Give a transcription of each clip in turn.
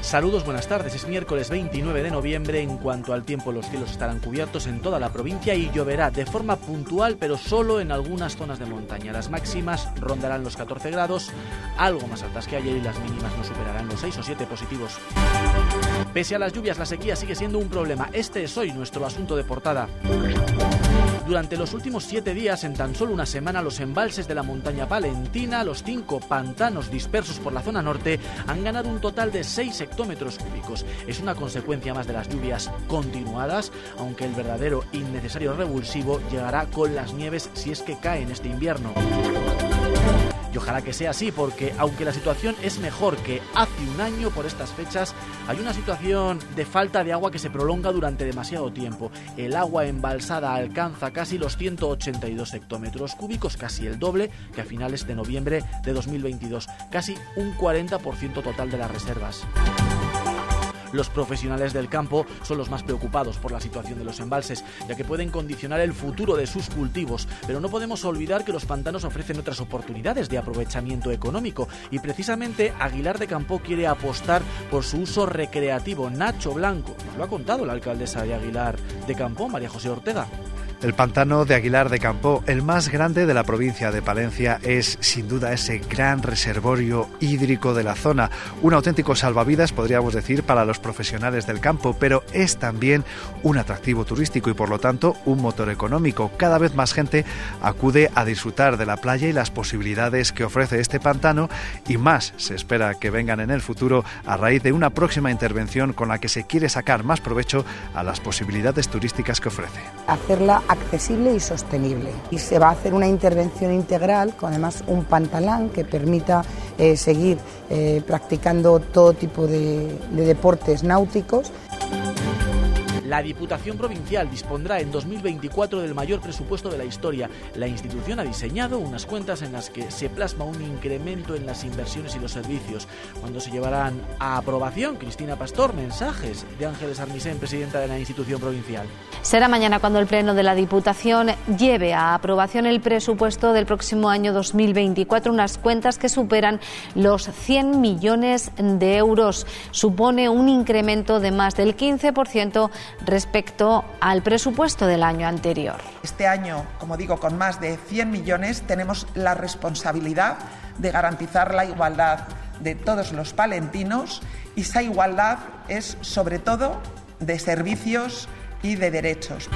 Saludos, buenas tardes. Es miércoles 29 de noviembre. En cuanto al tiempo, los cielos estarán cubiertos en toda la provincia y lloverá de forma puntual, pero solo en algunas zonas de montaña. Las máximas rondarán los 14 grados, algo más altas que ayer y las mínimas no superarán los 6 o 7 positivos. Pese a las lluvias, la sequía sigue siendo un problema. Este es hoy nuestro asunto de portada. Durante los últimos siete días, en tan solo una semana, los embalses de la montaña palentina, los cinco pantanos dispersos por la zona norte, han ganado un total de 6 hectómetros cúbicos. Es una consecuencia más de las lluvias continuadas, aunque el verdadero innecesario revulsivo llegará con las nieves si es que cae en este invierno. Y ojalá que sea así, porque aunque la situación es mejor que hace un año por estas fechas, hay una situación de falta de agua que se prolonga durante demasiado tiempo. El agua embalsada alcanza casi los 182 hectómetros cúbicos, casi el doble que a finales de noviembre de 2022, casi un 40% total de las reservas. Los profesionales del campo son los más preocupados por la situación de los embalses, ya que pueden condicionar el futuro de sus cultivos. Pero no podemos olvidar que los pantanos ofrecen otras oportunidades de aprovechamiento económico y precisamente Aguilar de Campo quiere apostar por su uso recreativo. Nacho Blanco nos lo ha contado la alcaldesa de Aguilar de Campo, María José Ortega. El pantano de Aguilar de Campo, el más grande de la provincia de Palencia, es sin duda ese gran reservorio hídrico de la zona, un auténtico salvavidas, podríamos decir, para los profesionales del campo, pero es también un atractivo turístico y por lo tanto un motor económico. Cada vez más gente acude a disfrutar de la playa y las posibilidades que ofrece este pantano y más se espera que vengan en el futuro a raíz de una próxima intervención con la que se quiere sacar más provecho a las posibilidades turísticas que ofrece. Hacerla accesible y sostenible. Y se va a hacer una intervención integral con además un pantalán que permita eh, seguir eh, practicando todo tipo de, de deportes náuticos. La Diputación Provincial dispondrá en 2024 del mayor presupuesto de la historia. La institución ha diseñado unas cuentas en las que se plasma un incremento en las inversiones y los servicios. Cuando se llevarán a aprobación, Cristina Pastor, mensajes de Ángeles Armisen, presidenta de la institución provincial. Será mañana cuando el Pleno de la Diputación lleve a aprobación el presupuesto del próximo año 2024, unas cuentas que superan los 100 millones de euros. Supone un incremento de más del 15% respecto al presupuesto del año anterior. Este año, como digo, con más de 100 millones, tenemos la responsabilidad de garantizar la igualdad de todos los palentinos y esa igualdad es sobre todo de servicios y de derechos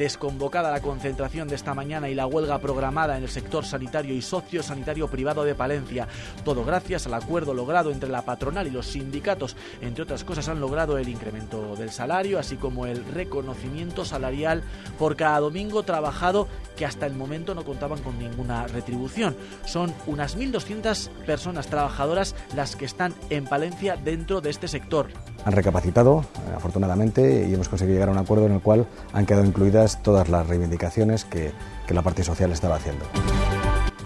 desconvocada la concentración de esta mañana y la huelga programada en el sector sanitario y sociosanitario privado de Palencia. Todo gracias al acuerdo logrado entre la patronal y los sindicatos. Entre otras cosas han logrado el incremento del salario, así como el reconocimiento salarial por cada domingo trabajado que hasta el momento no contaban con ninguna retribución. Son unas 1.200 personas trabajadoras las que están en Palencia dentro de este sector. Han recapacitado, eh, afortunadamente, y hemos conseguido llegar a un acuerdo en el cual han quedado incluidas todas las reivindicaciones que, que la parte social estaba haciendo.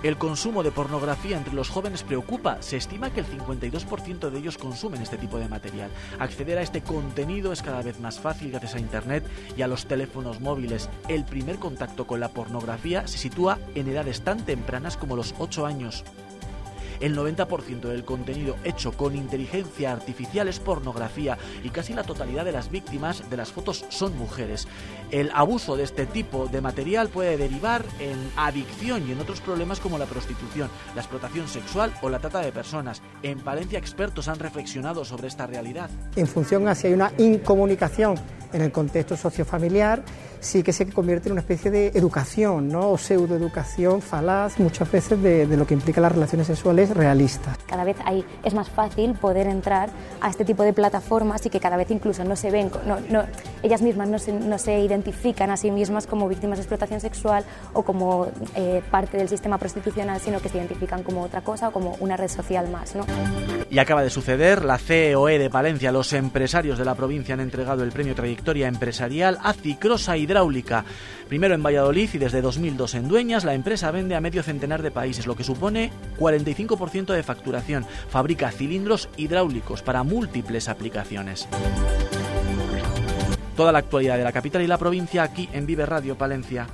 El consumo de pornografía entre los jóvenes preocupa. Se estima que el 52% de ellos consumen este tipo de material. Acceder a este contenido es cada vez más fácil gracias a Internet y a los teléfonos móviles. El primer contacto con la pornografía se sitúa en edades tan tempranas como los 8 años. El 90% del contenido hecho con inteligencia artificial es pornografía y casi la totalidad de las víctimas de las fotos son mujeres. El abuso de este tipo de material puede derivar en adicción y en otros problemas como la prostitución, la explotación sexual o la trata de personas. En Palencia expertos han reflexionado sobre esta realidad. En función a si hay una incomunicación en el contexto sociofamiliar, sí que se convierte en una especie de educación, ¿no? o pseudoeducación falaz, muchas veces de, de, lo que implica las relaciones sexuales realistas. Cada vez hay, es más fácil poder entrar a este tipo de plataformas y que cada vez incluso no se ven, no, no, ellas mismas no se, no se, identifican a sí mismas como víctimas de explotación sexual o como eh, parte del sistema prostitucional, sino que se identifican como otra cosa o como una red social más. ¿no? Y acaba de suceder, la COE de Palencia, los empresarios de la provincia han entregado el premio Trayectoria Empresarial a Cicrosa Hidráulica. Primero en Valladolid y desde 2002 en Dueñas, la empresa vende a medio centenar de países, lo que supone 45% de facturación. Fabrica cilindros hidráulicos para múltiples aplicaciones. Toda la actualidad de la capital y la provincia aquí en Vive Radio Palencia.